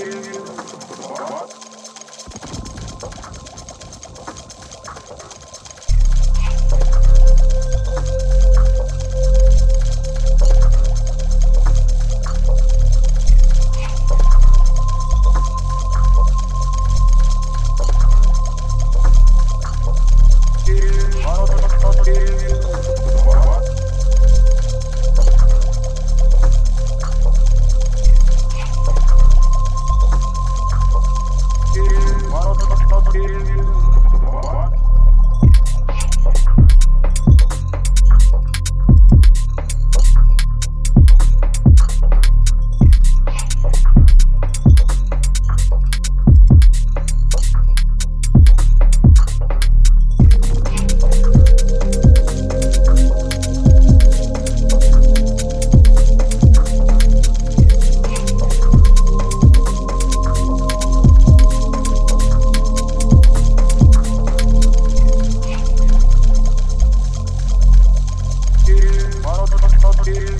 is? What?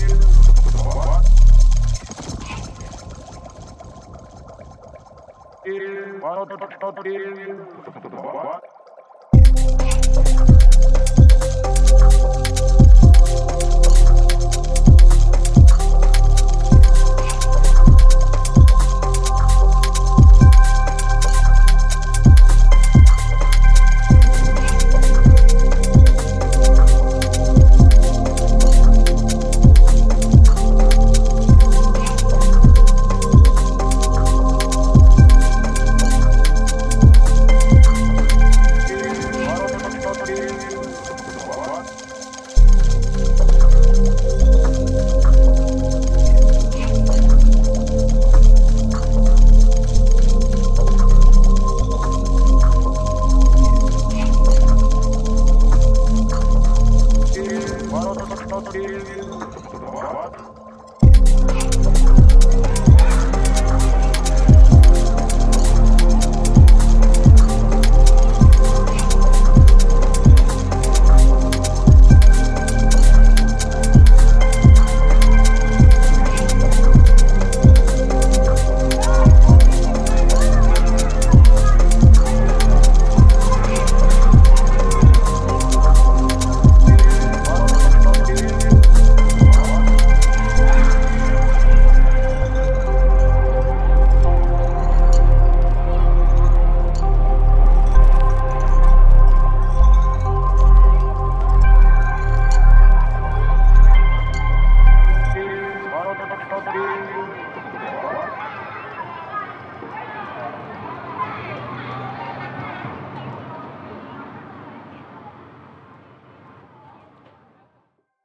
not kill you. What?